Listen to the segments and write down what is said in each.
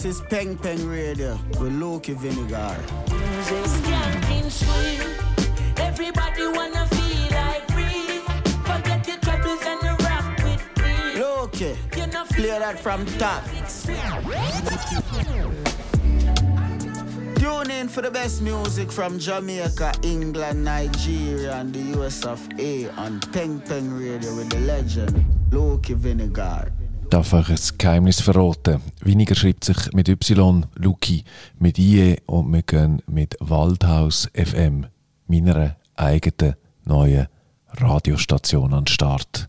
This is Peng Peng Radio with Lukie Wyniger. Everybody wanna feel like free. Forget your troubles and rock with me. Loki, play that from top. Tune in for the best music from Jamaica, England, Nigeria, and the US of A on Peng Peng Radio with the legend Lukie Wyniger. Darf euch ein Geheimnis verraten. Weniger schreibt sich mit Y, Luki mit IE und wir gehen mit Waldhaus FM, meiner eigenen neuen Radiostation an den Start.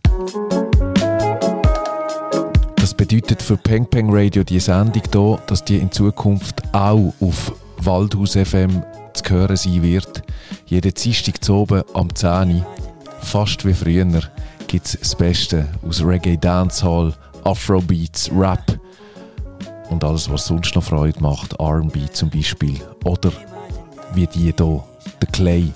Das bedeutet für Peng Peng Radio die Sendung hier, dass die in Zukunft auch auf Waldhaus FM zu hören sein wird. Jeden Dienstag zu oben am 10 Uhr, fast wie früher, gibt es das Beste aus Reggae Dancehall, Afrobeats, Rap und alles, was sonst noch Freude macht, R&B zum Beispiel. Oder wie die hier, der Clay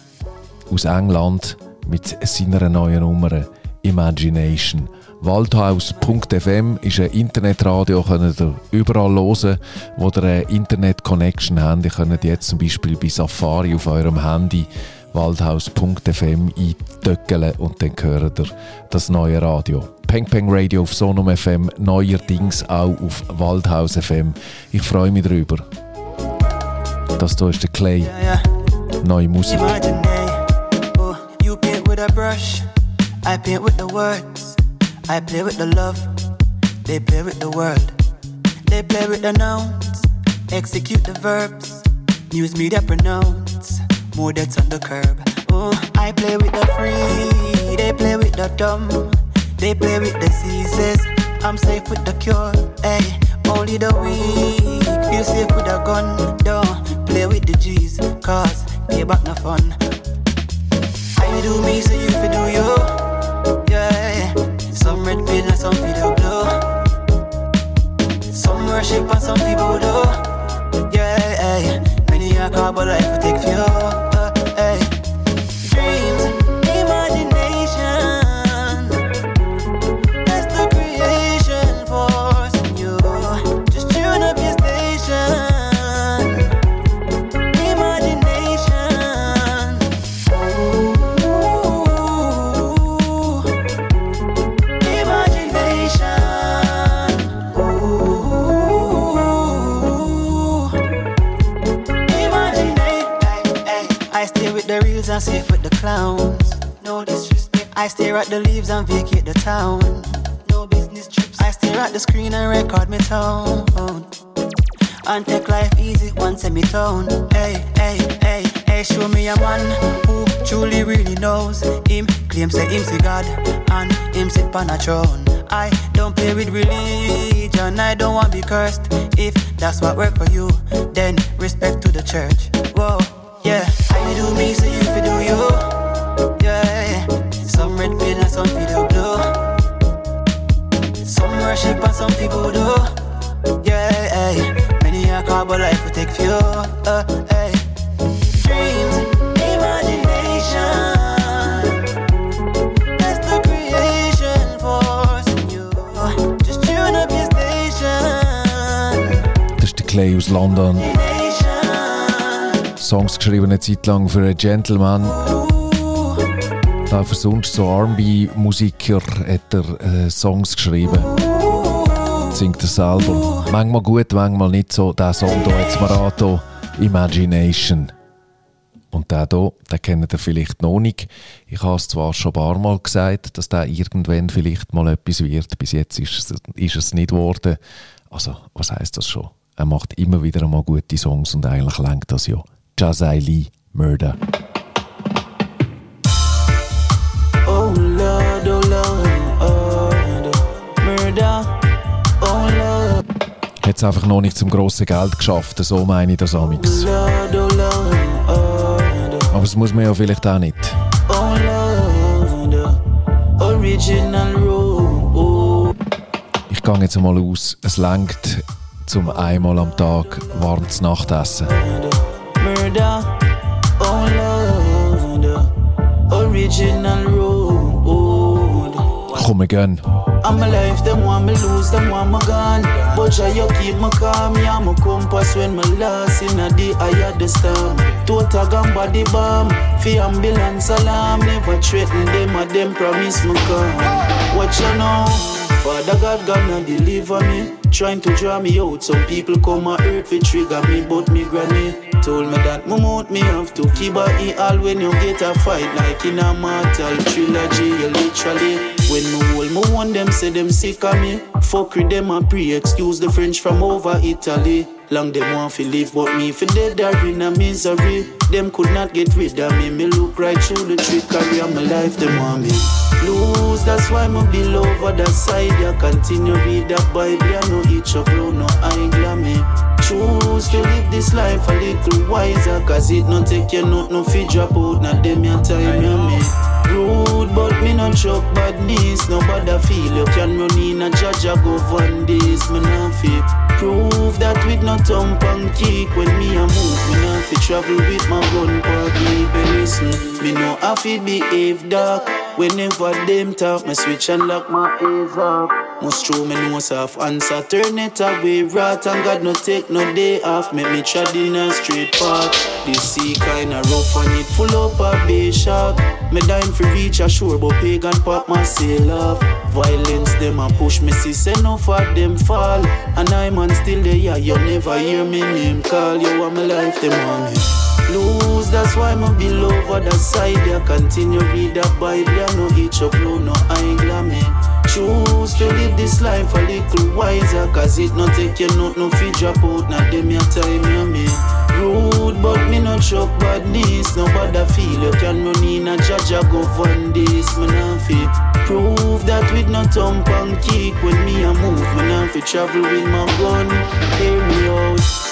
aus England mit seiner neuen Nummer Imagination. Waldhaus.fm ist ein Internetradio, könnt ihr überall hören, wo ihr eine Internet-Connection habt. Ihr könnt jetzt zum Beispiel bei Safari auf eurem Handy waldhaus.fm eintöckeln und dann hört ihr das neue Radio. Peng Peng Radio auf Sonum FM, neuerdings auch auf Waldhaus FM. Ich freue mich darüber. Das hier ist der Clay. Neue Musik. Imagine, oh, you paint with a brush, I paint with the words. I play with the love, they play with the world. They play with the nouns, execute the verbs. News media pronounce, more that's on the curb. Oh, I play with the free, they play with the dumb. They play with the diseases, I'm safe with the cure. Hey, only the weak feel safe with a gun. Don't play with the G's, cause payback no fun. I do me, so you fi do you. Yeah, some red pill and some video blow. Some worship and some people do. Yeah, many a call, but life will take few. Safe with the clowns. No disrespect. I stare at the leaves and vacate the town. No business trips. I stare at the screen and record me tone. And take life easy one semitone. Hey, hey, hey, hey, show me a man who truly really knows him. Claim say him see God and him sit on a throne. I don't play with religion, I don't want to be cursed. If that's what work for you, then respect to the church. Whoa, Clay aus London. Songs geschrieben eine Zeit lang für einen Gentleman. Da für sonst so R&B-Musiker hat er äh, Songs geschrieben. Singt er selber. Manchmal gut, manchmal nicht so. Der Song hier jetzt mal an, Imagination. Und der hier, den kennt ihr vielleicht noch nicht. Ich habe es zwar schon ein paar Mal gesagt, dass der irgendwann vielleicht mal etwas wird. Bis jetzt ist es, ist es nicht geworden. Also, was heißt das schon? Er macht immer wieder einmal gute Songs und eigentlich lenkt das ja. Jazai Lee, Murder. Hat es einfach noch nicht zum grossen Geld geschafft, so meine ich das amix. Aber das muss man ja vielleicht auch nicht. Ich gehe jetzt mal aus, es langt zum einmal am Tag warmes Nachtessen. Komm, wir gehen. I'm my life, them want me lose, them want me gone. But Jah, you keep me calm, yeah, my compass when me lost in a the eye of the storm. Total gun body bomb, fi ambulance alarm. Never threaten them, or them promise me come. What you know? Father God gonna deliver me. Trying to draw me out. Some people come and hurt fi trigger me, but me granny told me that my mouth me have to keep a all when you get a fight like in a mortal trilogy. You literally when me hold me one them say them sick of me. Fuck with them and pre excuse the French from over Italy. Long them want to live, but me for dead are in a misery. Them could not get rid of me. Me look right through the trickery of my life. Them want me lose. That's why me be over that side. I continue read that Bible. I know each of you no eye glammy. Choose to live this life a little wiser. Cause it no take you not no fi drop out. Not them your time, you me. Rude, but me no chuck badness. Nobody feel you can run in a judge. Go on this. Me no fi prove that with no thump and kick when me a move, me not fi travel with my gun party. But listen, me know I fi behave dark. Whenever them talk, me switch and lock my ears up. Must throw me nose off, answer turn it away. Rat and God no take no day off. Make me tread in a straight path. This sea kinda rough and it full up a bay shark. Me dying for reach a shore, but pagan pop my sail off. Violence them a push me, see say no for them fall. And I man still there, yeah, you never hear me name call. You want my life, them want me lose. That's why I'm be over side. I continue read the Bible. I know each upload, no I glammy. Choose to live this life a little wiser. Cause it not take you not no feed drop out. Not them your time, you me. Rude, but me no chuck badness. Nobody feel you can run in a judge. I go this. Me not feel prove that with no thump and kick when me a move. Me not fi travel with my gun. Hear me out.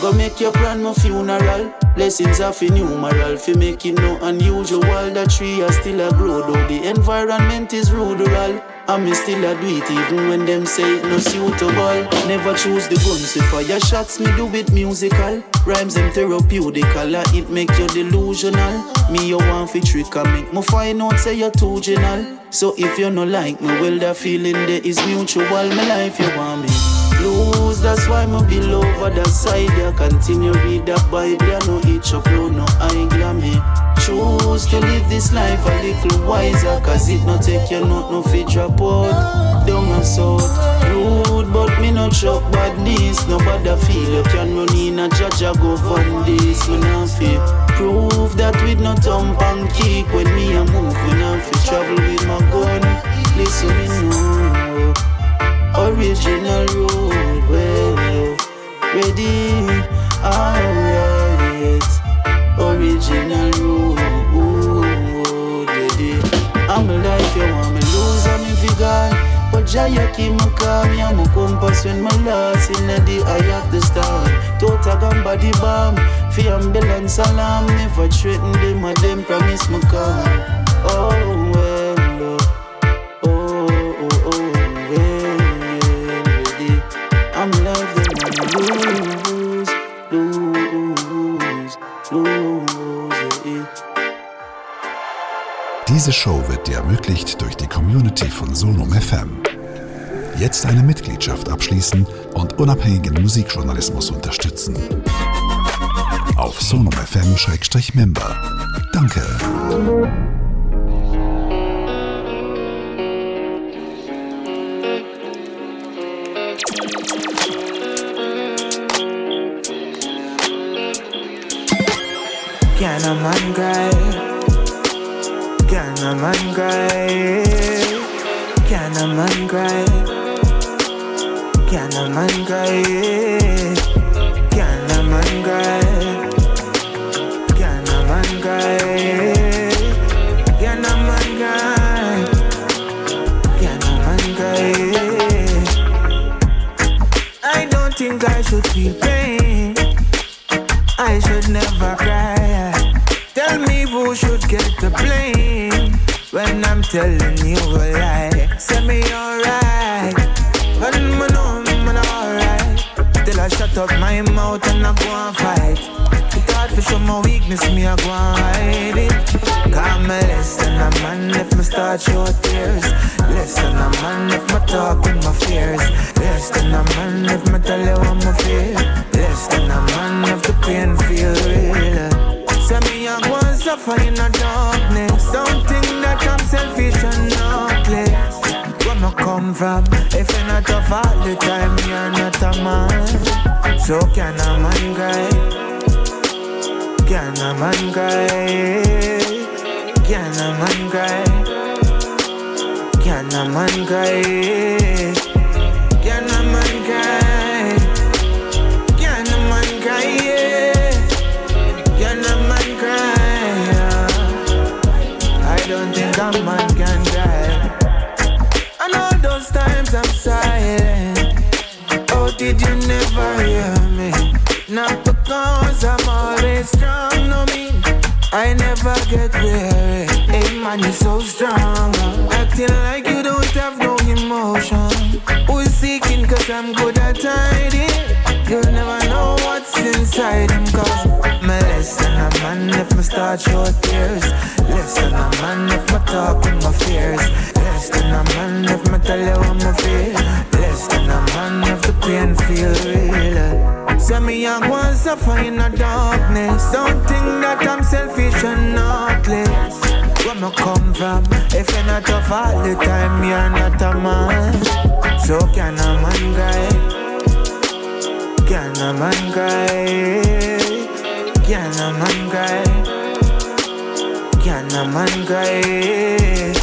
Go make your plan my funeral. Blessings of a numeral. Make it no unusual. The tree are still a grow though the environment is rural. I me still a do it even when them say it no suitable. Never choose the guns to fire shots. Me do it musical. Rhymes them therapeutical. It make you delusional. Me you want fi trick and make me find out say you're too general. So if you no like me, well the feeling there is mutual. My life you want me lose. That's why me be over the side. I continue read the Bible. I know each upload no I glammy. Choose to live this life a little wiser. Cause it no take your note, no fit drop out. Down and south. Rude, but me no chuck badness. Nobody feel you can run in a judge. I go on this. Me not feel prove that with no thump and kick. When me a move, me not fit travel with my gun. Listen me know. Original road, well, ready, alright. Original road, ready. I'm a life, you want me lose, I'm in vegan. But Jaya keep me calm, yeah, my compass when my lost in the eye of the star. Total gun body bomb, fi ambulance alarm, never threaten them, or them promise me come. Diese Show wird dir ermöglicht durch die Community von Sonum FM. Jetzt eine Mitgliedschaft abschließen und unabhängigen Musikjournalismus unterstützen. Auf sonumfm-member. Danke. Can a man cry? Can a man cry? Can a man cry? Can a man cry? Telling you a lie. Say me alright, but me know I'm alright. Till I shut up my mouth and I go and fight. It's hard to show my weakness, me I go and hide it. Cause me less than a man if me start show tears. Less than a man if me talk with my fears. Less than a man if me tell you what me feel. Less than a man if the pain feel real. Say me I go and suffer in the come from? If you're not tough all the time, you're not a man. So can a man guide? Can a man guide? Can a man guide? Can a man guide? Get weary. Hey man, you're so strong. Acting like you don't have no emotion. Who's seeking cause I'm good at hiding? You'll never know what's inside him cause me less than a man if me start show tears. Less than a man if me talk with my fears. Less than a man if me tell you what me feel. Less than a man if the pain feel real. Say me I go and suffer in the darkness. Don't think that I'm selfish and heartless. Where me come from? If you're not tough all the time, you're not a man. So can a man guide? Can a man guide? Can a man guide? Can a man guide?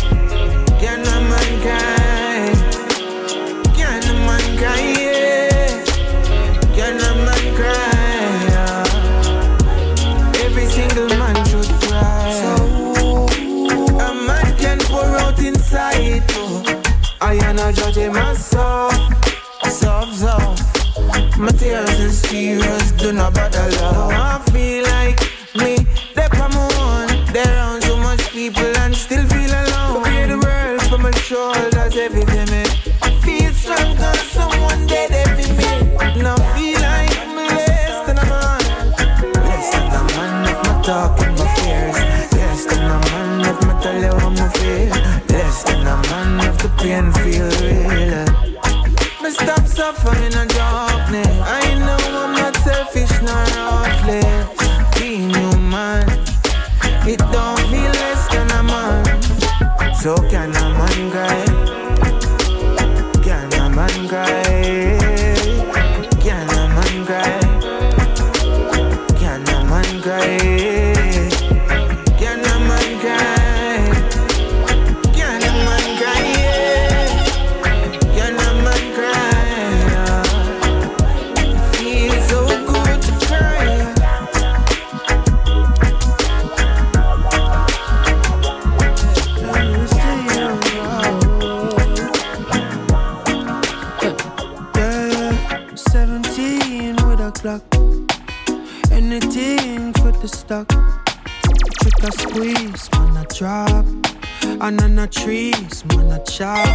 The man, I chop.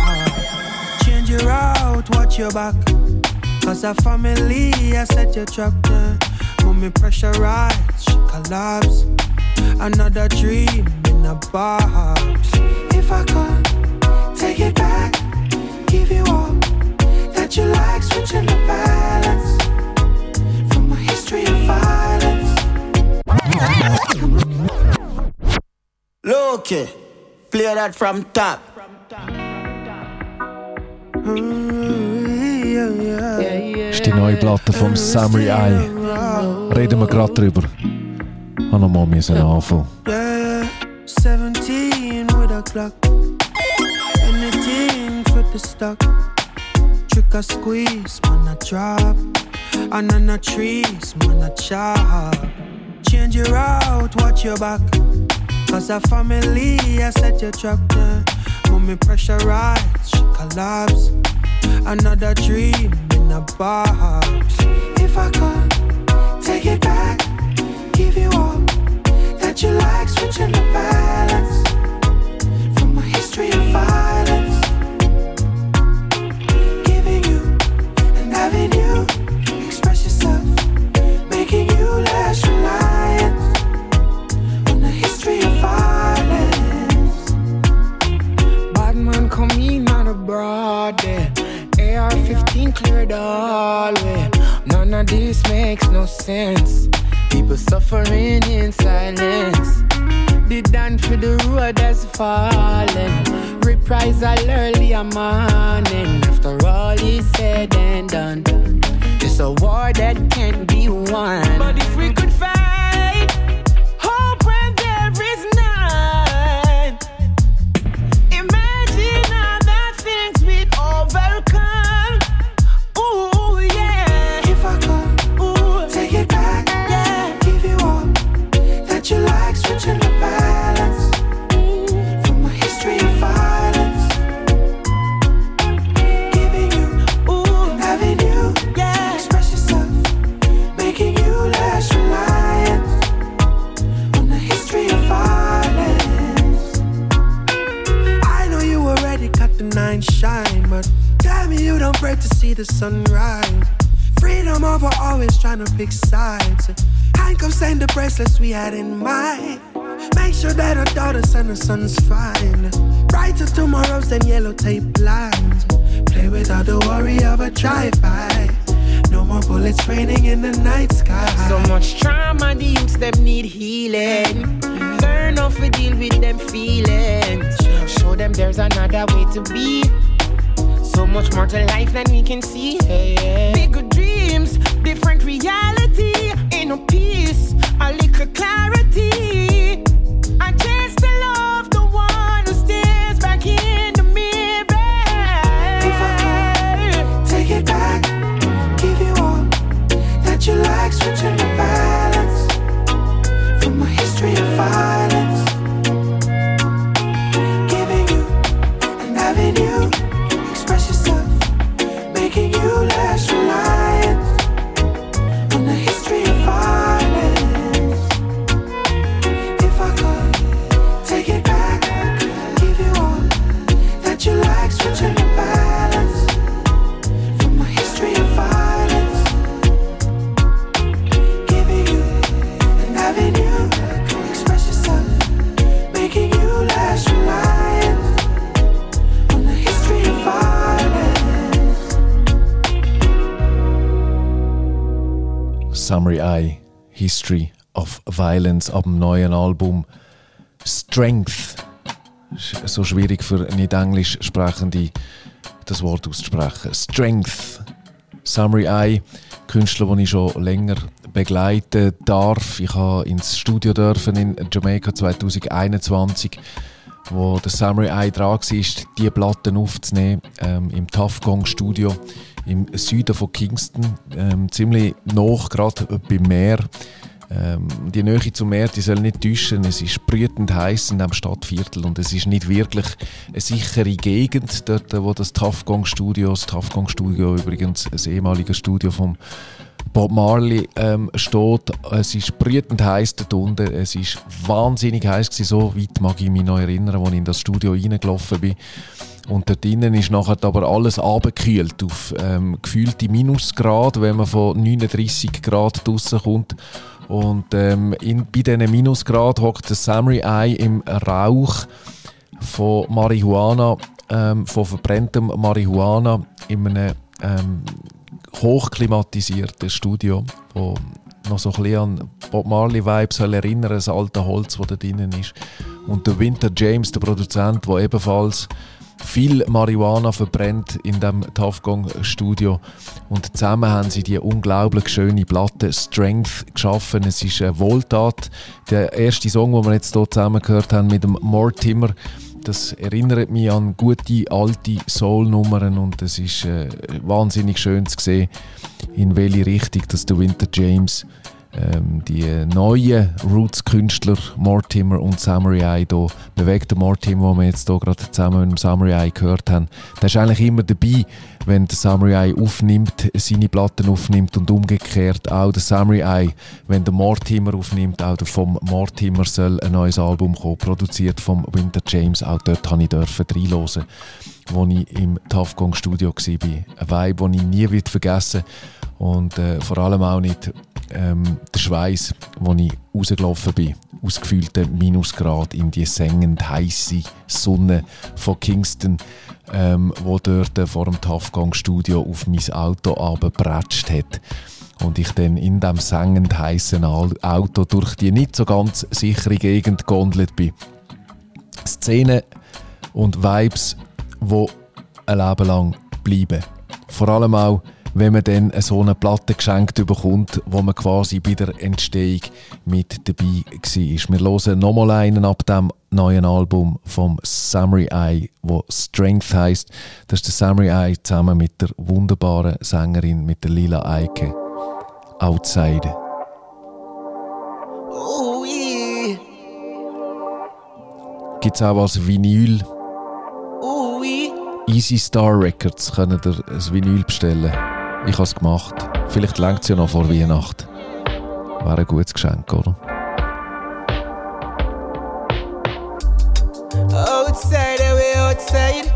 Change your route, watch your back. Cause a family, I set your trap there. Mommy pressurize, she collapse. Another dream in a box. If I could take it back, give you all that you like, switching the balance from a history of violence. Loki, play that from top. Ist die neue Platte vom Samory I. Reden wir gerade drüber. Ich mal müssen anfangen. Yeah, 17 with a clock. Anything for the stock. Trick or squeeze, man, I drop. The trees, man, I chop. Change your route, watch your back. Cause a family, I set your trap there. Mommy pressurize, she collapse. Another dream in a box. If I could take it back, give you all that you like, switching the balance from a history of violence. 15 cleared the hallway. None of this makes no sense. People suffering in silence. The done for the road has fallen. Reprisal early a morning. After all is said and done, it's a war that can't be won. But if we could fight, the sunrise. Freedom over always trying to pick sides. Handcuffs and the bracelets we had in mind. Make sure that our daughters and our sons find brighter tomorrows than yellow tape lines. Play without the worry of a drive-by. No more bullets raining in the night sky. So much trauma, the youths them need healing. Learn how to deal with them feelings. Show them there's another way to be. So much more to life than we can see. Bigger dreams, different reality. Ain't no peace, a little clarity. A chance to love the one who stares back in the mirror. If I Take it back, give you all that you like, switching the balance Violence ab dem neuen Album Strength. Sch- So schwierig für nicht englisch sprechende das Wort auszusprechen. Strength. Summary Eye, Künstler, den ich schon länger begleiten darf. Ich habe ins Studio dürfen in Jamaica 2021 wo der Samurai Eye dran war, diese Platten aufzunehmen, ähm, im Tough Gong Studio im Süden von Kingston, ähm, ziemlich nah, gerade beim Meer. Ähm, die Nähe zum Meer, die soll nicht täuschen, es ist brütend heiß in diesem Stadtviertel und es ist nicht wirklich eine sichere Gegend, dort wo das Tough Gong Studio, das Gong Studio übrigens ein ehemaliges Studio vom Bob Marley ähm, steht. Es ist brütend heiß dort unten. Es ist wahnsinnig heiß. So weit mag ich mich noch erinnern, als ich in das Studio reingelaufen bin. Und dort innen ist nachher aber alles abgekühlt auf ähm, gefühlte Minusgrad, wenn man von 39 Grad draussen kommt. Und ähm, in, bei diesen Minusgrad hockt der Eye im Rauch von Marihuana, ähm, von verbrenntem Marihuana in einem ähm, hochklimatisierten Studio, wo noch so ein bisschen an Bob Marley Vibes soll erinnern, das alte Holz, das da drinnen ist. Und der Winter James, der Produzent, der ebenfalls viel Marihuana verbrennt in dem Tafgong Studio und zusammen haben sie die unglaublich schöne Platte Strength geschaffen. Es ist eine Wohltat. Der erste Song, den wir jetzt hier zusammen gehört haben mit dem Mortimer, das erinnert mich an gute alte Soul-Nummern und es ist äh, wahnsinnig schön zu sehen, in welche Richtung dass der Winter James ähm, die neuen Roots-Künstler Mortimer und Samurai Eye hier bewegt. Der Mortimer, den wir jetzt hier gerade zusammen mit dem Samurai Eye gehört haben, der ist eigentlich immer dabei, wenn der Samurai Eye aufnimmt, seine Platten aufnimmt und umgekehrt auch der Samurai Eye, wenn der Mortimer aufnimmt, auch vom Mortimer soll ein neues Album kommen, produziert vom Winter James. Auch dort durfte ich dürfen reinhören, als ich im Tough Gong Studio war. Ein Vibe, den ich nie vergessen und äh, vor allem auch nicht ähm, der Schweiß, wo ich rausgelaufen bin, ausgefühlten Minusgrad in die sengend heiße Sonne von Kingston, ähm, wo dort vor dem Tafgang-Studio auf mein Auto abgebratscht hat und ich dann in dem sengend heißen Auto durch die nicht so ganz sichere Gegend gondelt bin. Szenen und Vibes, wo ein Leben lang bleiben. Vor allem auch, wenn man dann so eine Platte geschenkt bekommt, wo man quasi bei der Entstehung mit dabei war. Wir hören nochmal einen ab dem neuen Album vom Samurai, wo Strength heißt. Das ist der Samurai zusammen mit der wunderbaren Sängerin mit der Lila Eike. Outside. Oh, yeah. Gibt es auch als Vinyl. Oh, yeah. Easy Star Records können ihr ein Vinyl bestellen. Ich habe es gemacht. Vielleicht längt es ja noch vor Weihnachten. Wäre ein gutes Geschenk, oder? Outside, away outside.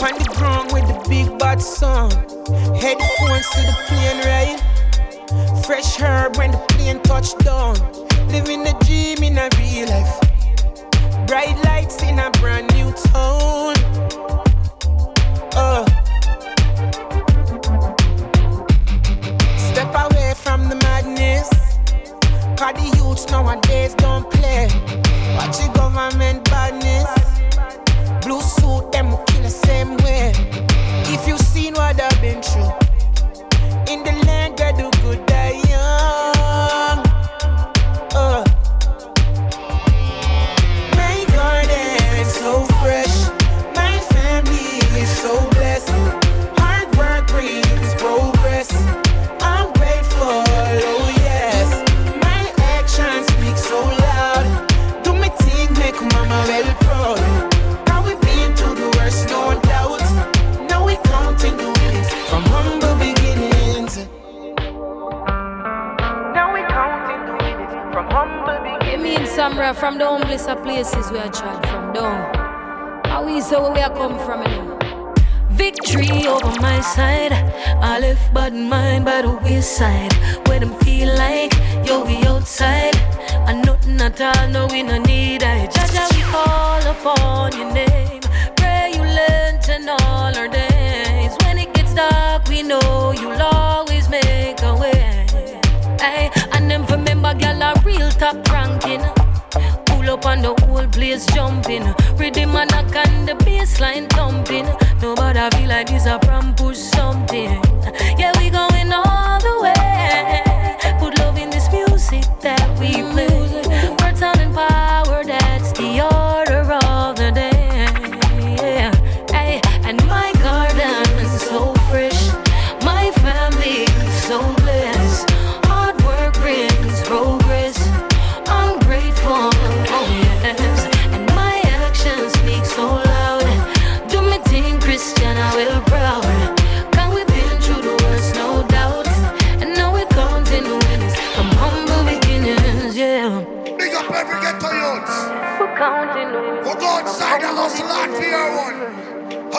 On the ground with the big bad song. Headphones to the plane ride. Fresh herb when the plane touch down. Living the dream in a real life. Bright lights in a brand new town. Uh. Cause the youths nowadays don't play. Watch the government badness. Blue suit, them of places where I tried from down. How say where we are come from know? Victory over my side. I left bad mind by the wayside. Where them feel like yo we outside. And nothing at all, no we no need I. Jaja we call upon your name. Pray you learn to all our days. When it gets dark, we know you'll always make a way. Ay, and them remember gal a real top ranking. Pull up on the whole place jumping. Rhythm and knock and the bassline thumping. Nobody feel like this a prom push something. Yeah, we going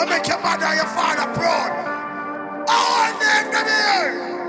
Who make your mother your father proud. All them them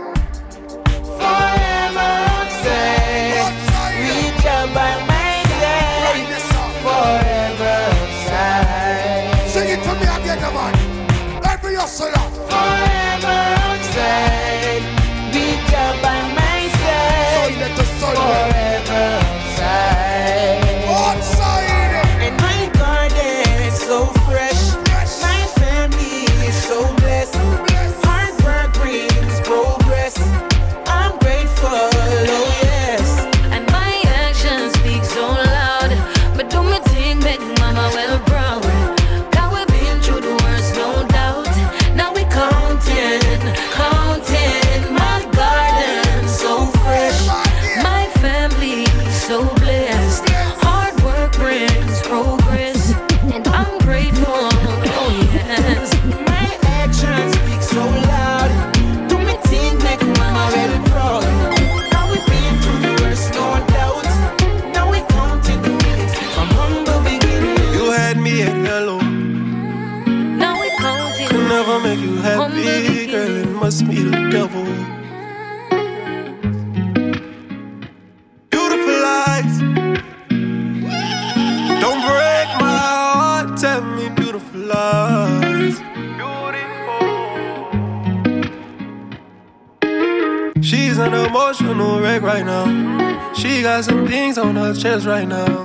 chest right now.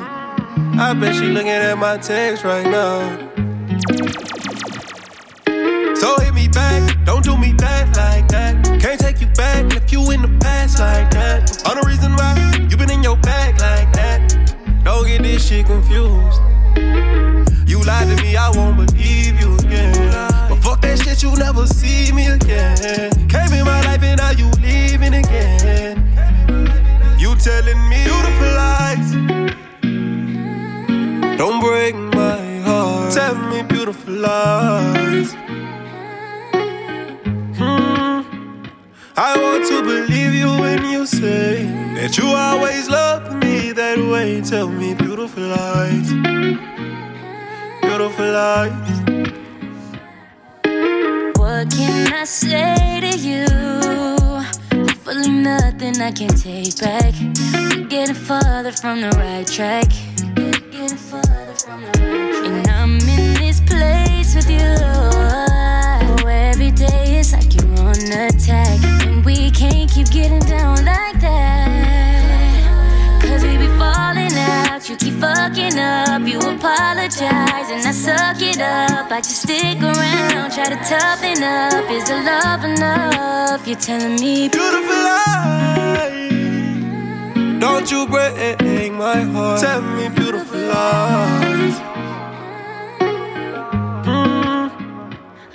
I bet she looking at my text right now. So hit me back, don't do me bad like that. Can't take you back, left you in the past like that. On the reason why you been in your bag like that. Don't get this shit confused. You lied to me, I won't believe you again. But fuck that shit, you never see me again. Came in my life and now you leaving again. You telling me beautiful lies. Don't Hmm. I want to believe you when you say that you always loved me that way. Tell me beautiful lies. Beautiful lies. What can I say to you? Hopefully, nothing I can take back. We're getting further from the right track. Getting further from the right track. Place with you. Oh, every day it's like you're on attack. And we can't keep getting down like that. Cause we be falling out. You keep fucking up. You apologize and I suck it up. I just stick around. Try to toughen up. Is the love enough? You're telling me beautiful lies. Don't you break my heart. Tell me beautiful lies.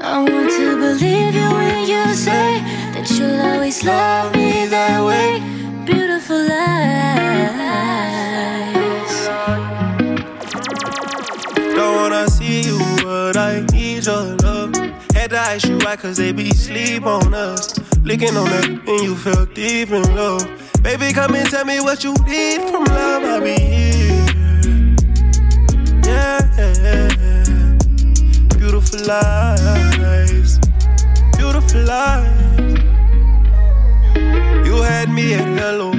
I want to believe you when you say that you'll always love me that way. Beautiful lies. Don't wanna see you, but I need your love. Had to ask you why, cause they be sleep on us. Licking on that, and you felt deep in love. Baby, come and tell me what you need from love. I'll be here. Yeah, beautiful lies, beautiful lies. You had me at hello.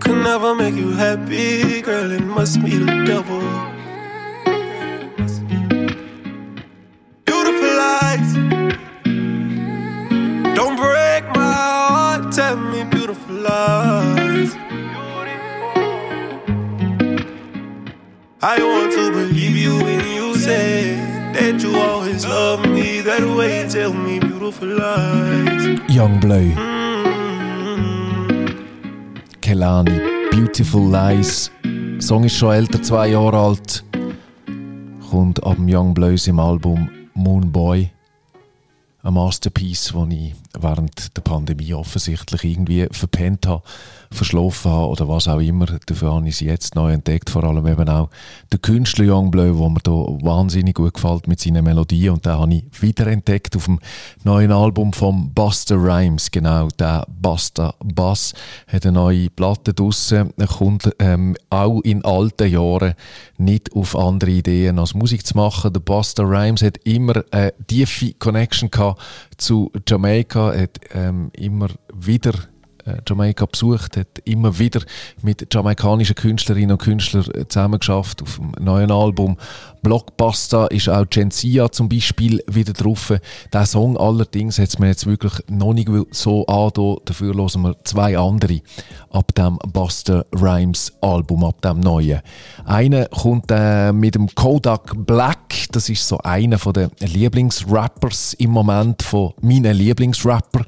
Could never make you happy, girl. It must be the devil. Beautiful lies. Don't break my heart. Tell me beautiful lies. I want to believe you when you say that you always love me that way. Tell me beautiful lies. Young Blue. Kelani, Beautiful Lies. Der Song ist schon älter, zwei Jahre alt. Kommt ab dem Young Blues im Album Moon Boy. Ein Masterpiece, das ich während der Pandemie offensichtlich irgendwie verpennt habe, verschlafen habe oder was auch immer. Dafür habe ich sie jetzt neu entdeckt. Vor allem eben auch der Künstler Young Bleu, der mir da wahnsinnig gut gefällt mit seinen Melodien. Und den habe ich wiederentdeckt auf dem neuen Album von Buster Rhymes. Genau, der Buster Bass hat eine neue Platte draussen. Er kommt ähm, auch in alten Jahren nicht auf andere Ideen als Musik zu machen. Der Buster Rhymes hat immer eine tiefe Connection gehabt zu Jamaika, hat ähm, immer wieder Jamaika besucht, hat immer wieder mit jamaikanischen Künstlerinnen und Künstlern zusammengeschafft auf dem neuen Album. Blockbuster ist auch Gencia zum Beispiel wieder drauf. Der Song allerdings hat es mir jetzt wirklich noch nicht so an. Dafür hören wir zwei andere ab dem Buster Rhymes Album, ab dem neuen. Einer kommt äh, mit dem Kodak Black. Das ist so einer der Lieblingsrappers im Moment von meinen Lieblingsrapper.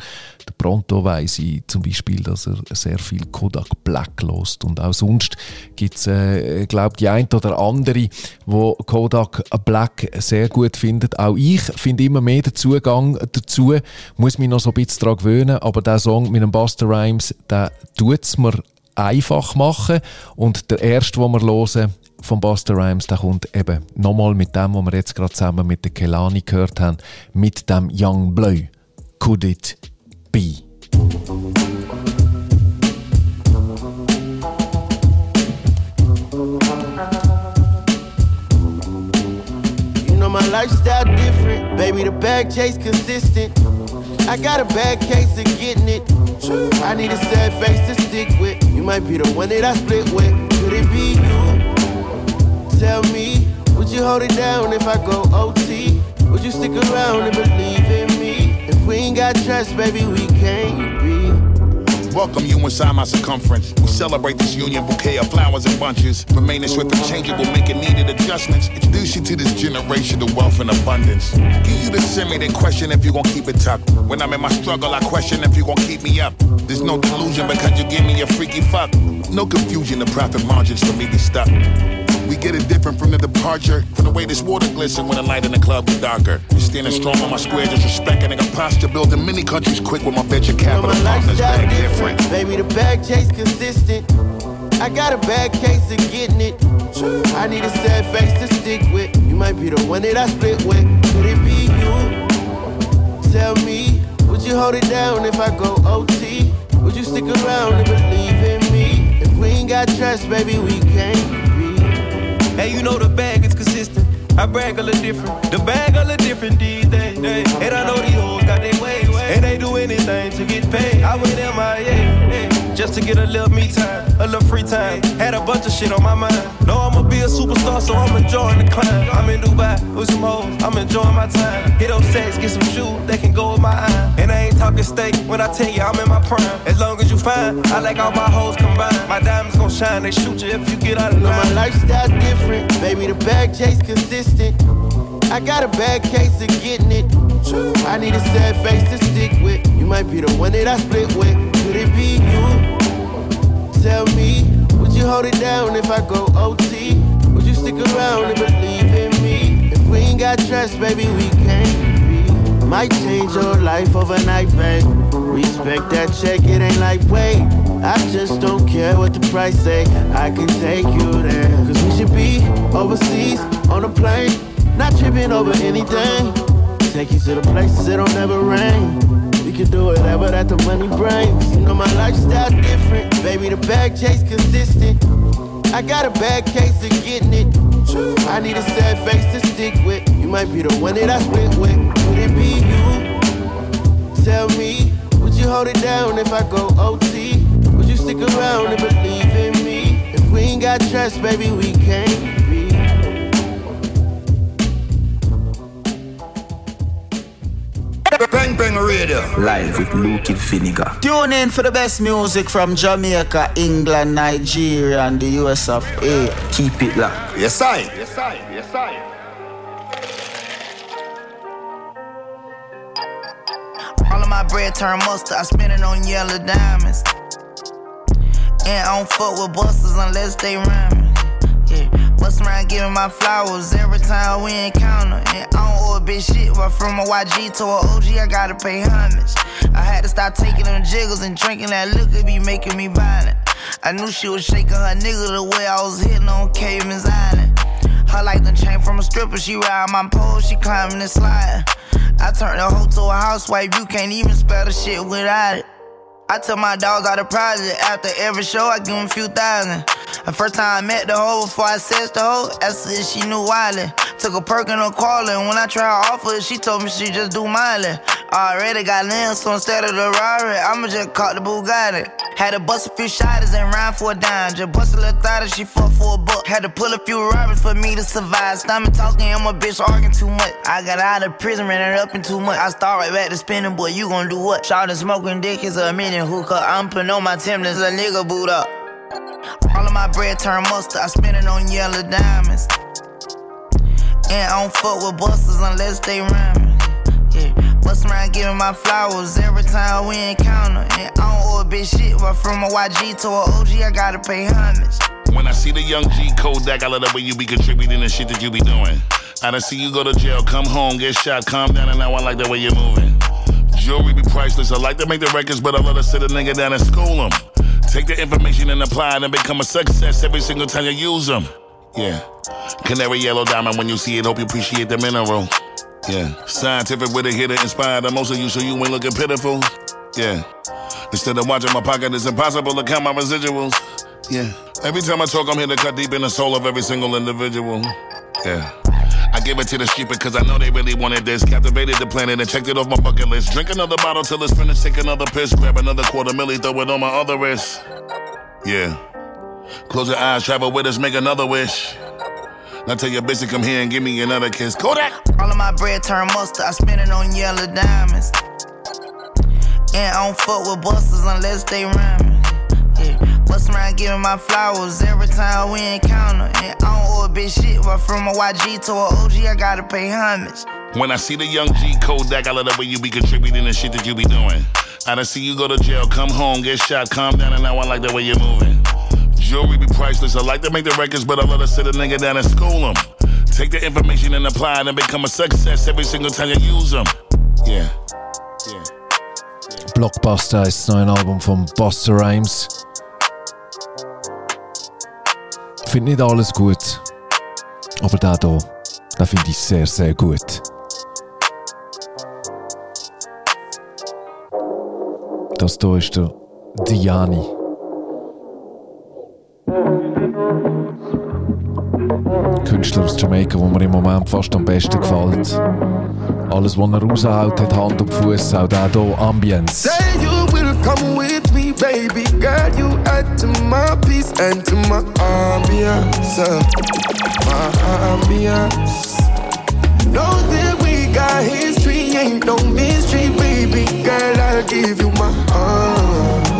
Der Pronto weiss ich zum Beispiel, dass er sehr viel Kodak Black lost und auch sonst gibt es, äh, glaube die ein oder andere, wo Kodak Black sehr gut findet. Auch ich finde immer mehr den Zugang dazu, muss mich noch so ein bisschen daran gewöhnen, aber der Song mit dem Buster Rhymes, der tut es mir einfach machen und der erste, den wir hören, von Buster Rhymes, der kommt eben nochmal mit dem, was wir jetzt gerade zusammen mit der Kelani gehört haben, mit dem Young Bleu. Could it be? My lifestyle different, baby. The bag chase consistent. I got a bad case of getting it. I need a sad face to stick with. You might be the one that I split with. Could it be you? Tell me, would you hold it down if I go OT? Would you stick around and believe in me? If we ain't got trust, baby, we can't be. Welcome you inside my circumference. We celebrate this union bouquet of flowers and bunches. Remaining swift and changeable, making needed adjustments. Introduce you to this generation of wealth and abundance. Give you the semi, then question if you gon' keep it tucked. When I'm in my struggle, I question if you gon' keep me up. There's no delusion because you give me a freaky fuck. No confusion, the profit margins for me be stuck. We get it different from the departure. From the way this water glisten when the light in the club is darker. You standing strong on my square, disrespecting a posture. Building many countries quick with my venture capital partners. Bag different. Baby, the bag chase consistent. I got a bad case of getting it. I need a sad face to stick with. You might be the one that I split with. Could it be you? Tell me, would you hold it down if I go OT? Would you stick around and believe in me? If we ain't got trust, baby, we can't be. Hey, you know the bag is consistent. I brag a little different. The bag a little different these days. And I know these hoes got their way. And they do anything to get paid. I went MIA. Just to get a little me time, a little free time. Had a bunch of shit on my mind. Know I'ma be a superstar, so I'm enjoying the climb. I'm in Dubai with some hoes, I'm enjoying my time. Hit up sex, get some shoes, they can go with my eye. And I ain't talking steak when I tell you I'm in my prime. As long as you fine, I like all my hoes combined. My diamonds gon' shine, they shoot you if you get out of line. my lifestyle different, baby. The bag chase consistent. I got a bad case of getting it. I need a sad face to stick with. You might be the one that I split with. It be you? Tell me, would you hold it down if I go OT? Would you stick around and believe in me? If we ain't got trust, baby, we can't be. Might change your life overnight, babe. Respect that check, it ain't like wait. I just don't care what the price say. I can take you there. Cause we should be overseas on a plane. Not tripping over anything. Take you to the places it don't never rain. We can do whatever that the money brings. You know my lifestyle different. Baby, the bag chase consistent. I got a bad case of getting it. I need a sad face to stick with. You might be the one that I split with. Could it be you? Tell me, would you hold it down if I go OT? Would you stick around and believe in me? If we ain't got trust, baby, we can't be. Bang Bang Radio. Live with Lukie Wyniger. Tune in for the best music from Jamaica, England, Nigeria, and the US of A. Keep it locked. Yes, I. Yes, I. Yes, I. All of my bread turn mustard, I spend it on yellow diamonds. And I don't fuck with busters unless they rhyming. Bust around giving my flowers every time we encounter. And I don't owe a bitch shit, but from a YG to a OG, I gotta pay homage. I had to stop taking them jiggles and drinking that liquor, be making me violent. I knew she was shaking her nigga the way I was hitting on Cayman's Island. Her like the chain from a stripper, she ride my pole, she climbing and sliding. I turned the hoe to a housewife, you can't even spell the shit without it. I took my dogs out of project after every show, I give them a few thousand. The first time I met the hoe before I said the hoe, asked her if she knew Wiley. Took a perk in her calling. When I tried to offer she told me she just do Miley. Already got limbs, so instead of the Rari, I'ma just call the Bugatti. Had to bust a few shotters and rhyme for a dime. Just bust a little thought she fuck for a buck. Had to pull a few robbers for me to survive. Stomach talking, I'm a bitch arguing too much. I got out of prison, ran it up in too much. I start right back to spinning, boy, you gon' do what? Shot and smoking dick is a minute hookah. I'm putting on my Timberlands, a nigga boot up. All of my bread turn mustard, I spend it on yellow diamonds. And I don't fuck with busters unless they rhyming. Yeah, bust around giving my flowers every time we encounter. And I don't owe a bitch shit, but from a YG to a OG, I gotta pay homage. When I see the young G Kodak, I love the way you be contributing the shit that you be doing. I done see you go to jail, come home, get shot, calm down, and now I like the way you're moving. Jewelry be priceless. I like to make the records, but I love to sit a nigga down and school them. Take the information and apply it and become a success every single time you use them. Yeah. Canary yellow diamond when you see it, hope you appreciate the mineral. Yeah. Scientific with a hit hitter inspired the most of you so you ain't looking pitiful. Yeah. Instead of watching my pocket, it's impossible to count my residuals. Yeah. Every time I talk, I'm here to cut deep in the soul of every single individual. Yeah. I give it to the street because I know they really wanted this. Captivated the planet and checked it off my bucket list. Drink another bottle till it's finished. Take another piss. Grab another quarter milli, throw it on my other wrist. Yeah. Close your eyes, travel with us, make another wish. Now tell your bitch to come here and give me another kiss. Kodak! All of my bread turn mustard, I spend it on yellow diamonds. And I don't fuck with busters unless they rhyming. Yeah. Bust around giving my flowers every time we encounter. And I don't owe a bitch shit, but from a YG to a OG, I gotta pay homage. When I see the young G Kodak, I love the way you be contributing the shit that you be doing. I done see you go to jail, come home, get shot, calm down, and now I like the way you're moving. Jewelry be priceless. I like to make the records, but I love to sit a nigga down and school them. Take the information and apply it and become a success every single time you use them. Yeah. Yeah. Blockbusta ist das neue Album von Busta Rhymes. Finde nicht alles gut, aber da hier, da finde ich sehr, sehr gut. Das hier ist der Diani. Künstler aus Jamaika, wo mir im Moment fast am besten gefällt. Alles, was er raushaut, hat Hand und Fuß, auch der hier, Ambience. Come with me, baby girl. You add to my peace and to my ambience. uh, My ambience. Know that we got history, ain't no mystery, baby girl. I'll give you my heart,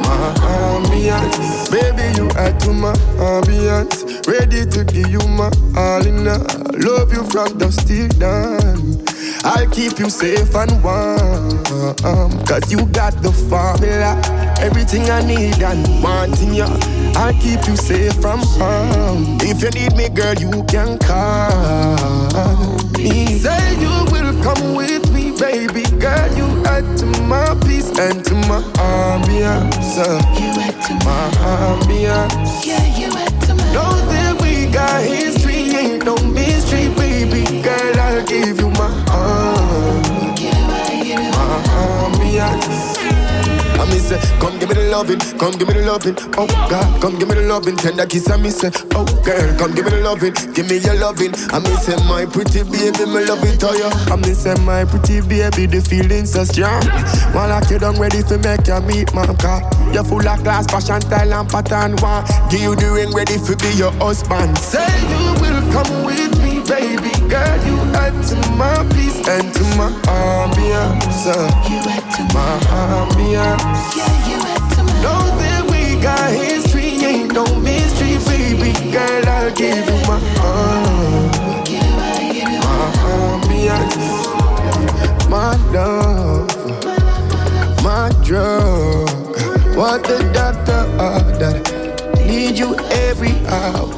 my ambience. Baby, you add to my ambience. Ready to give you my all in all. Love you from dusk till dawn. I'll keep you safe and warm. Um, Cause you got the formula. Everything I need and want in you. I'll keep you safe from harm. If you need me, girl, you can call me. Say you will come with me, baby girl. You add to my peace and to my ambience. You add to my ambience. Yeah, you add to my. Know that we got history, ain't no mystery, baby girl. I'll give you my loving, come give me the loving. Oh God, come give me the loving, tender kiss. I me say, oh girl, come give me the loving, give me your loving. I me say, my pretty baby, me love it all you. I me say, my pretty baby, the feelings so strong. While I kid, I'm ready to make you meet my car. You're full of class, fashion, style, and pattern. One, give you the ring, ready to be your husband. Say you will come with me, baby girl. You add to my peace and to my ambience. You add to my ambience. Yeah, got history, ain't no mystery, baby girl. I'll give you my all. My heart, me ambience, my love, my drug. What the doctor ordered. Need you every hour.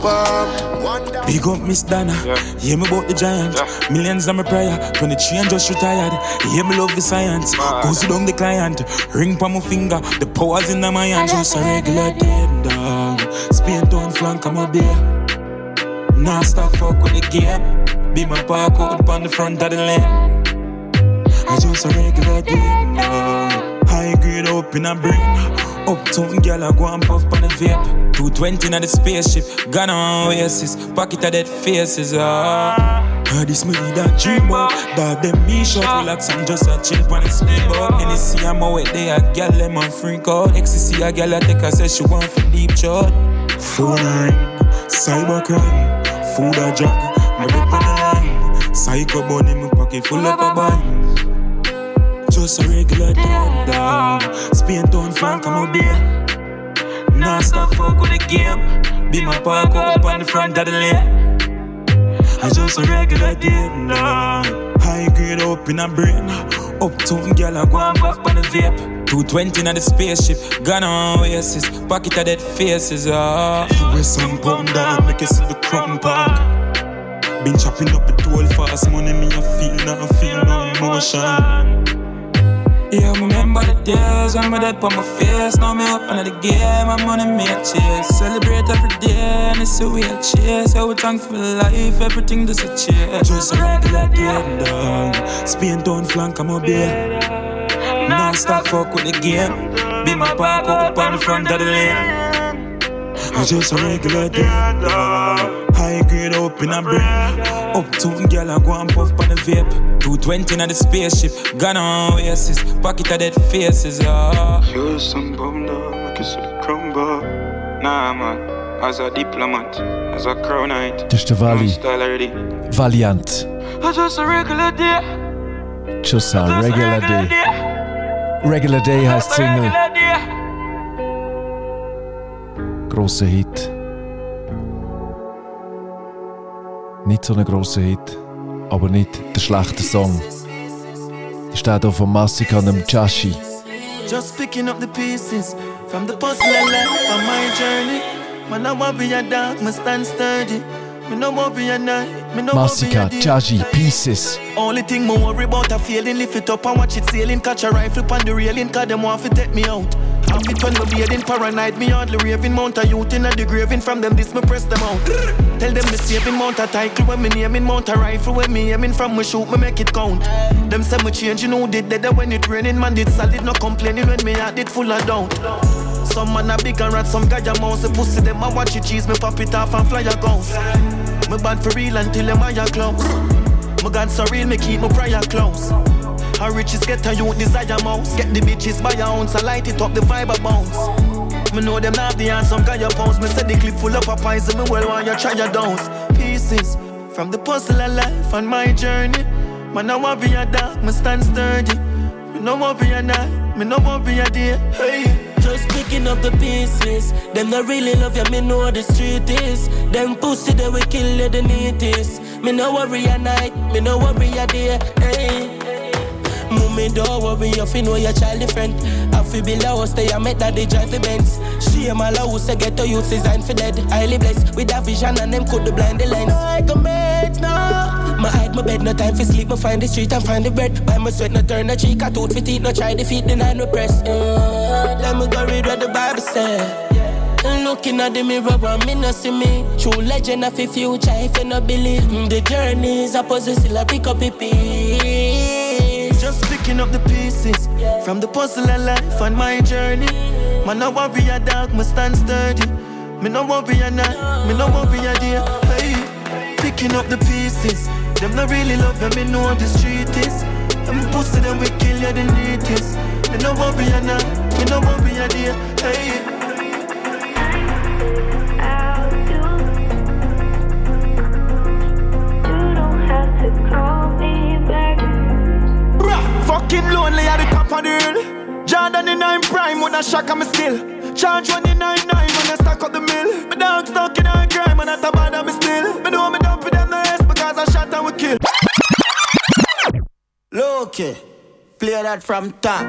Big up Miss Donna, hear me about the giant. Millions on my prayer, 23 and just retired. Hear me love the science, goes down the client. Ring pa my finger, the powers in my hand. Just a regular day, dog. Spain town flank, I'm a beer. Nah, stop fuck with the game. Be my park out on the front of the lane. I just a regular day, dog. High grade up in a brain. Uptown girl, I go and puff on the vape. 220 in the spaceship, gone on oasis. Pocket of dead faces, ah. Uh, this me a dream about Dog them me short, relax I'm just a chill on the speedboat Hennessy I'm out there, a girl them on freak out. Ecstasy a girl I take her say she want for deep shot. Phone a ring, cybercrime, food a drug, my rip on the line. Psycho bunny, my pocket full up a bind Just a regular dog, dog Spain town flank, I'm out there Nah stop fuck with the game Be my park up on the front of the lane I just a regular day, nah. High grade up in a brain. Uptown girl, I go and puff on the vape. 220 in the spaceship, gone on oasis. Pocket of dead faces, ah. You wear some pound down, make you see the crumb park. Been chopping up the toll fast, money me I feel, now I feel no emotion. Yeah, remember the days when my dad put my face. Now me up under the game, I'm money me a chase. Celebrate every day, and it's a way I chase. Yeah, we thankful for life, everything just a chase. Just a regular day, dog. Spain town flank, I'm a beer. Non stop fuck with the game. Be my park up on the front of the lane. I'm just a regular day, grade up in a brain. Uptown girl, I go and puff on the vape. 220 in the spaceship, gone on oasis. Pocket of dead faces, ah. You're some bum dog, make the crumble. Nah, man, as a diplomat, as a crown knight. Das ist der. Valiant. Just a regular day. Just a regular day. Regular Day heißt Single. Grosser Hit. Nicht so ein grosser Hit, aber nicht der schlechte Song. Steht hier von Massika und dem Chashi. Just picking up the pieces from the puzzle I left on my journey. Man, I want be a dog, me stand sturdy. Day. Chashi, Pieces. Only thing me worry about a failing, lift it up and watch it sailing. Catch a rifle on the railing, cause them want to take me out. Half it when me bathing, paranoid, me hardly raving. Mount a youth in a the from them this me press them out. Tell them me saving, mount a title when me naming, mount a rifle when me aiming from me shoot, me make it count. Them say me you know, did that when it raining, man did solid, no complaining when me heart did full of doubt. Some man a big and rat, some guy a mouse, a pussy them a watch it cheese, me pop it off and fly a ghost. Me bad for real until them eye close. My God so real, me keep my prayer close. How riches get a youth desire mouse. Get the bitches by your ounce, I light it up, the vibe a bounce. Me know them not the answer, some guy a pounds. Me said the clip full of a poison, me well want you try your downs. Pieces from the puzzle of life on my journey. Man, I want be a dog, me stand sturdy. Me no want be a night, me no want be a day. Hey. Just picking up the pieces. Them not really love you, me know what the street is. Them pussy they will kill you the neatest. Me no worry a night, me no worry a day. Hey. Mommy don't worry, you fi know your child different. I fi be low, stay I met that they drive the Benz. She and my low, say get to youth designed for dead. Highly blessed with that vision and them could the blind the lens. Like a mate now. My hide my bed, no time for sleep. Me find the street and find the bread. Buy my sweat, no turn no cheek. I tooth fit eat, no try defeat the nine repress. Uh, then me go read what the Bible say. Looking at the mirror, and me no see me. True legend of the future, if you no believe. Mm, The journey is puzzle, still I pick up a piece. Picking up the pieces from the puzzle of life on my journey. Man, I want be a dog, me stand sturdy. Me no be a night, me no be a day. Hey, picking up the pieces. Them not really love them, me know the street is. Them pussy them we kill you the neatest. Me no be a night, me no be a day. Hey. Bruh, Fucking lonely at the top of the hill. Jordan in nine prime when I shock on me still. Charge one in nine nine when I stack up the mill. My dog stuck in a crime and I top bad me still. Me know me dump with them no rest because I shot and we kill. Lukie, play that from top.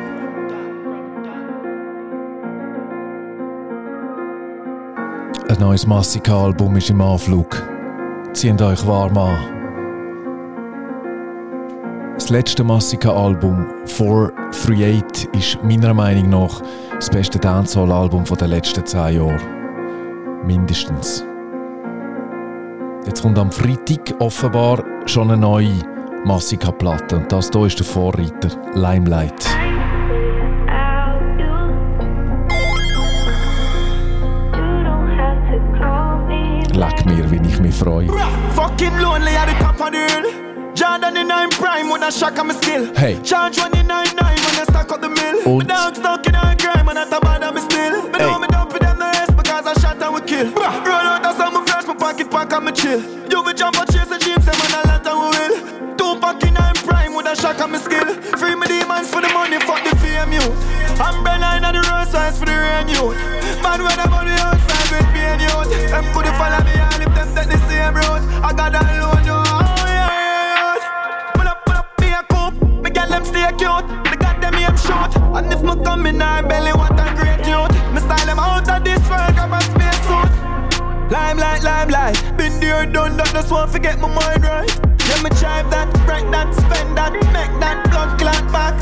Ein neues Masicka-Album ist im Anflug. Zieht euch warm an. Das letzte Massika-Album 438 ist meiner Meinung nach das beste Dancehall-Album der letzten 10 Jahre. Mindestens. Jetzt kommt am Freitag offenbar schon eine neue Massika-Platte und das hier ist der Vorreiter, Limelight. Leck mir, wie ich mich freue. Fucking lonely at the top of the hill. Jordan in nine prime when I shock on me skill. Hey. Charge one in nine nine when I stack up the mill. My Und- dog stuck in a crime and I top bad me still. Me know me dump them the rest because I shot and we kill. Roll out a song, me flash, my pocket pack and me chill. You be jump and chase the jeep, say man a lot and we will. Two pack in nine prime with a shock on me skill. Free me demons for the money, fuck the fame you. Umbrella in the road signs for the rain you. Man when I'm done that, just want to get my mind right. Yeah, me drive that, break that, spend that, make that blood clot back.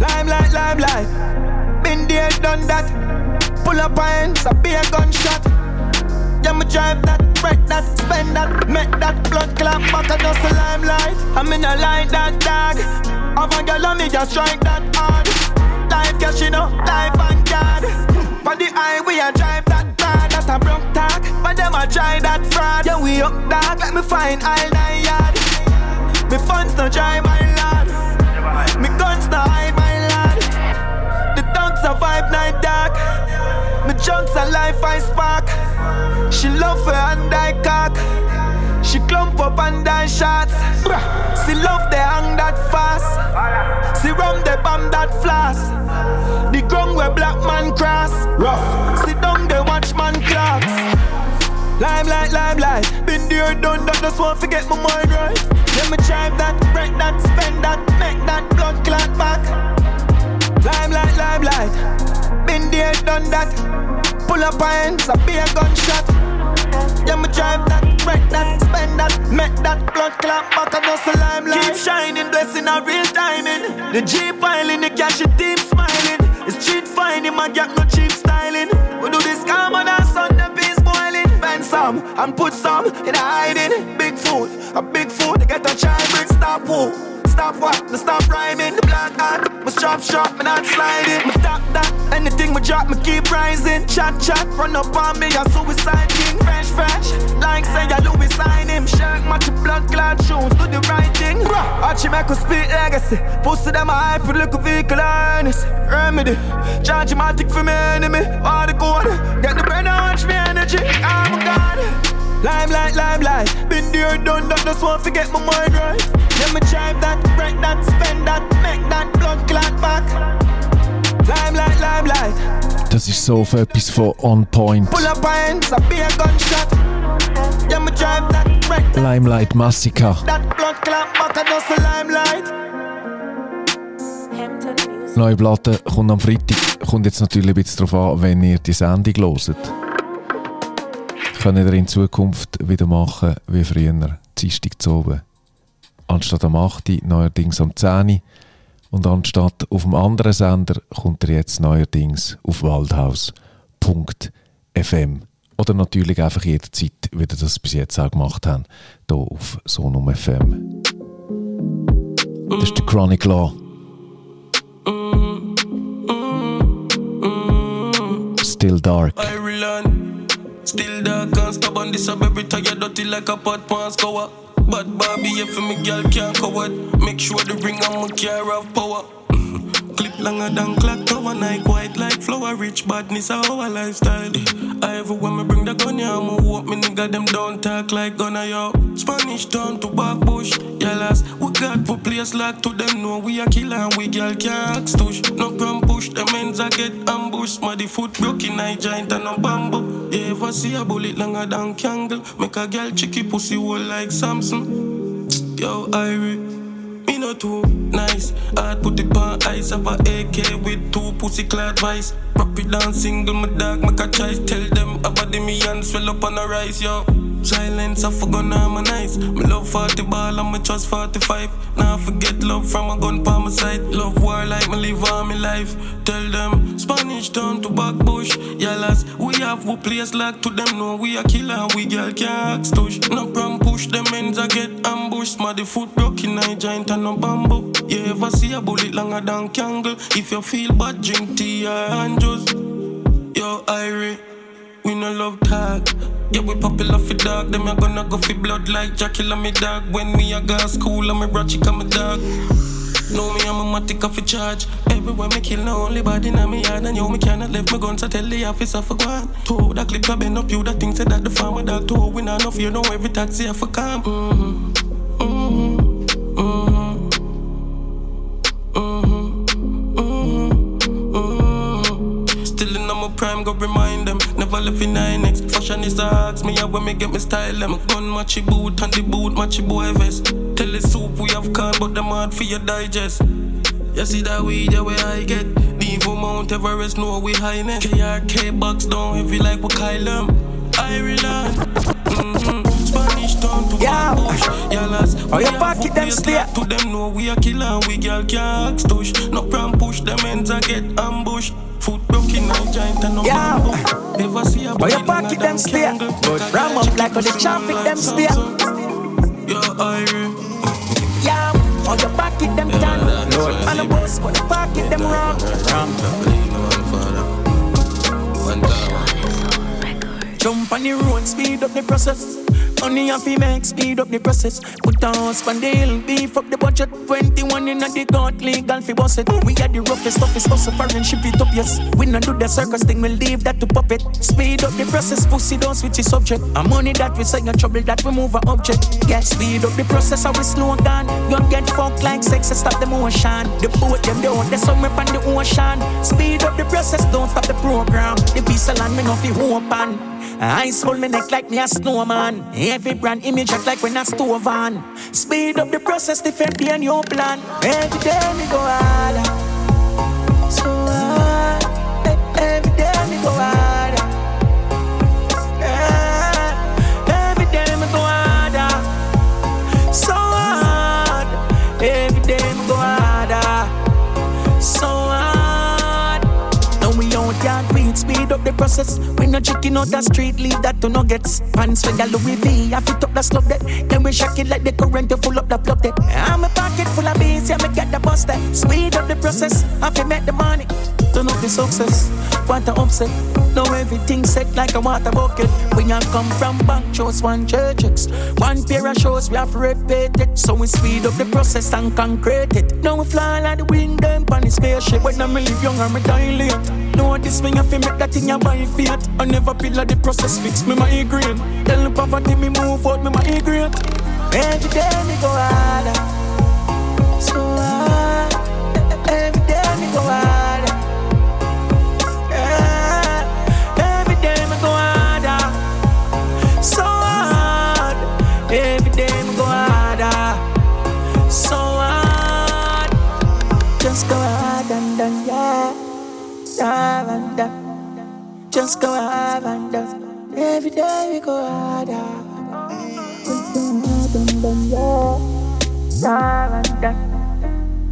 Limelight, limelight. Been there, done that. Pull up hands, a be a gunshot. Yeah, me drive that, break that, spend that, make that blood clot back and just a limelight. I'm in a like that dog. Have a girl on me just strike that hard. Life cash, you know, life and card. On the highway, I drive that car, that a broke talk. Them a try that fraud. Yeah, we up dark, let me find all nine yard. Me funds no dry, my lad. Me guns no hide, my lad. The dogs survive night dark. Me junks a life I spark. She love for and I cock. She clump up and die shots. She love the hang that fast. She rum the I'm that floss. The ground where black man cross. Rough. Sit down there, watch man clocks. Limelight, limelight. Been there, done that, just want to get my mind right. Let me drive that, break that, spend that, make that blood clot back. Limelight, limelight. Been there, done that. Pull up hands, a be a gunshot. Yeah, me drive that, break that, spend that, make that blood clot back and just a limelight. Keep shining, blessing a real timing. The Jeep piling, the cash, the team smiling. The street finding, my gap, no cheap and put some in hiding. Big food, a big food, they get a child, stop who. Stop what? Me stop rhyming. The black art, me strap sharp, me not sliding. Me stop that. Anything me drop, me keep rising. Chat chat, run up on me, a suicide king. Fresh fresh, like say ya Louis sign him. Shirt match blood clad shoes, do the right thing. Archie us speak legacy. Pussy them a hype for little vehicle harness. Remedy, charge matic for me enemy. All the gold, get the brand watch me energy. Oh I'm a god. Limelight, limelight. Been there, done that, just want to get my mind right. Let me drive that, break that, spend that, make that blood clot back. Limelight, limelight. Das ist so auf etwas von On Point. Pull up hands, I be a gunshot. Yeah, me drive that, break that, Limelight Massacre. that blood clot back, just a limelight. Neue Platte kommt am Freitag. Kommt jetzt natürlich ein bisschen darauf an, wenn ihr die Sendung hört. Könnt ihr in Zukunft wieder machen wie früher, Dienstag zu oben. Anstatt am 8. Uhr, neuerdings am 10. Uhr. Und anstatt auf dem anderen Sender kommt er jetzt neuerdings auf waldhaus.fm. Oder natürlich einfach jederzeit, wie ihr das bis jetzt auch gemacht habt, hier auf Sonum FM. Das ist der Chronic Law. Still dark. Still dark and stubborn. This a baby tired dirty like a pot pants cover. But Barbie, if me girl can't cover. Make sure the ring on my car have power. Clip longer than clock tower night white like flower rich badness our lifestyle. I ever when me bring the gun yeah I'ma walk me nigga them don't talk like gunna yo. Spanish town to back bush. Yeah last we got for place like to them know we a killer and we girl can't tush. No pram push them ends I get ambush. Smaddy foot broken I giant and no bamboo. You ever see a bullet longer than candle? Make a girl cheeky pussy hole like Samson. Yo Irie. Me not too nice. I'd put it on ice. Have a AK with two pussy clad vice. Rap it down single, my dog make a choice. Tell them about the me and swell up on the rise, yo. Silence, I forgot harmonize. Me love 40 ball and me trust 45. Now I forget love from a gun by my side. Love war like me live all my life. Tell them Spanish town to back bush. Yeah, lads, we have we place like to them. No, we a killer we girl can't ask tush. No pram push them ends I get ambush. Smaddy foot broken, I giant and no bamboo. You ever see a bullet longer than candle? If you feel bad, drink tea and juice. Yo, Irie, we no love talk. Yeah, we popular for dog. Them a gonna go for blood like Jackie and me dog. When me a go school, I'm a bro, chick and me dog. Know me, I'm a matic off a charge. Everywhere me kill, no only body in me yard. And yo, me cannot left my guns, I tell the officer for gone. Two, that clip I bend up you, that thing said that the farmer dog. Two, we not no fear, no every taxi I for come. Mm-hmm. Mm-hmm. Mm-hmm. Mm-hmm. Still in my prime, go remind them. Never left in 9X. Fashion is the ask me, how when me get me style them. Gun matchy boot and the boot matchy boy vest. Tell the soup we have can, but them hard for your digest. You see that weed, yeah, where I get. Devo Mount Everest, know we highness. KRK box down heavy like we Kyle them. Ireland. Mm-hmm. Spanish town to yeah. bush. Yeah, lads. Oh, you pocket them stay. To them know we a killer we girl can't tush. No pram push, them ends I get ambush. I giant and no you pocket them stay. Ram up like on the traffic them stay. Yo, Irie. Yeah. Oh, you pocket them down. Lord, and the boss, but you pocket them wrong. Jump on the road, speed up the process. Money have to make speed up the process. Put on husband deal, beef up the budget. 21 in the court, legal fi boss it. We got the roughest, toughest hustle foreign, ship it up, yes. We not do the circus thing, we leave that to puppet. Speed up the process, pussy don't switch the subject. And money that we say your trouble, that we move a object. Get speed up the process, how we slow down. You get fucked like sex, and stop the motion. The boat them down, the summer on the ocean. Speed up the process, don't stop the program. The piece of land me no fi open. Ice hold me neck like me a snowman. Every brand image act like when I stove on. Speed up the process, defend the new plan. Every day me go harder. Process. We no checking out the street, leave that to nuggets. Pants with the Louis V, I fit up the slug that. Then we shock it like the current to full up the plug that. I'm a pocket full of beans, yeah, me get the bust that. Speed up the process, I fi make the money. Turn up the success, want to upset. Now everything set like a water bucket. We all come from bank shows, one church checks. One pair of shows, we have to repeat it. So we speed up the process and concrete it. Now we fly like the wind, them on the spaceship. When I'm live young, I'm dilate. Know this me, I fi make that thing, I buy fate. I never feel like the process fix me migraine. Tell poverty me move out, me migraine. Every day me go harder. So hard. Every day me go harder. Just go hard and done. Every day we go harder.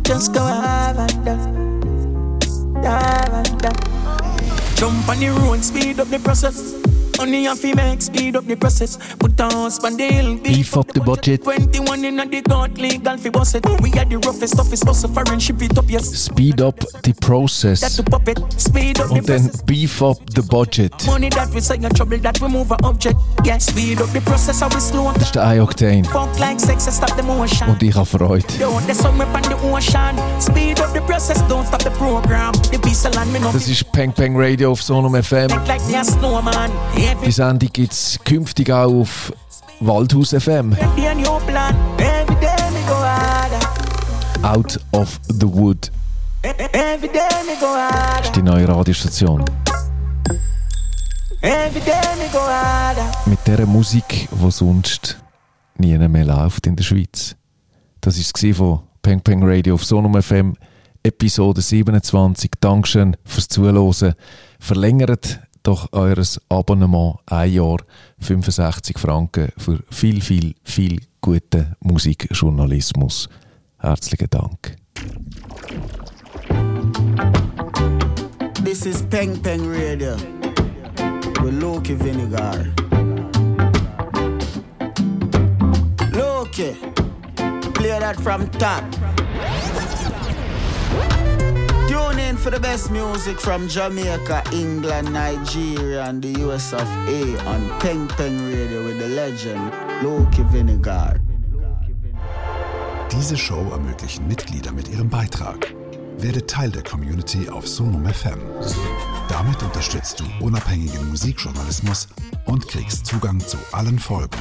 Just go hard and done, yeah. And done. Jump on the road, speed up the process. Only have to make speed up the process. Put on husband deal, Beef up the budget. 21 in the court, legal fi boss it. We are the roughest, toughest hustle foreign, ship it up, yes. Speed up the process. to puppet, speed up the dann process. beef up the budget. Money that we say in trouble, that we move a object. Yeah, speed up the process, how we slow Das ist der I-Octane. Funk like sex and stop the motion. Und ich habe Freude. Don't the summer on the ocean. Speed up the process, don't stop the program. The piece of land me no Das ist Peng Peng Radio auf Sonum FM. like a. Every Die Sendung gibt es künftig auch auf Waldhaus FM. Out of the Wood harder. ist die neue Radiostation. Mit dieser Musik, die sonst nie mehr läuft in der Schweiz. Das war es von Peng Peng Radio auf Sonum FM, Episode 27. Dankeschön fürs Zuhören. Verlängert doch eures Abonnement ein Jahr 65 Franken für viel, viel, viel guten Musikjournalismus. Herzlichen Dank. This is Peng Peng Radio with Loki Vinegar. Loki, play that from top. Tune in for the best music from Jamaica, England, Nigeria, and the US of A on Peng Peng Radio with the legend Loki Vinegar. Diese Show ermöglichen Mitglieder mit ihrem Beitrag. Werde Teil der Community auf Sonum FM. Damit unterstützt du unabhängigen Musikjournalismus und kriegst Zugang zu allen Folgen.